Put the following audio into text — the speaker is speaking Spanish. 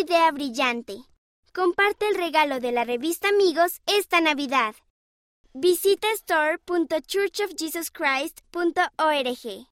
idea brillante. Comparte el regalo de la revista Amigos esta Navidad. Visita store.churchofjesuschrist.org.